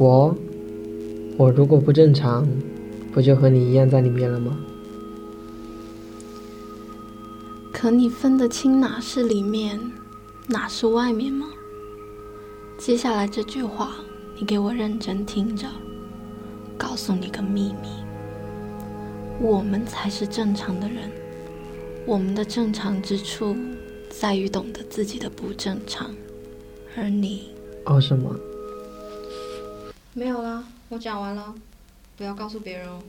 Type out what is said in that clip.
我，我如果不正常，不就和你一样在里面了吗？可你分得清哪是里面，哪是外面吗？接下来这句话，你给我认真听着。告诉你个秘密，我们才是正常的人。我们的正常之处，在于懂得自己的不正常。而你，哦什么？没有啦，我讲完了，不要告诉别人哦。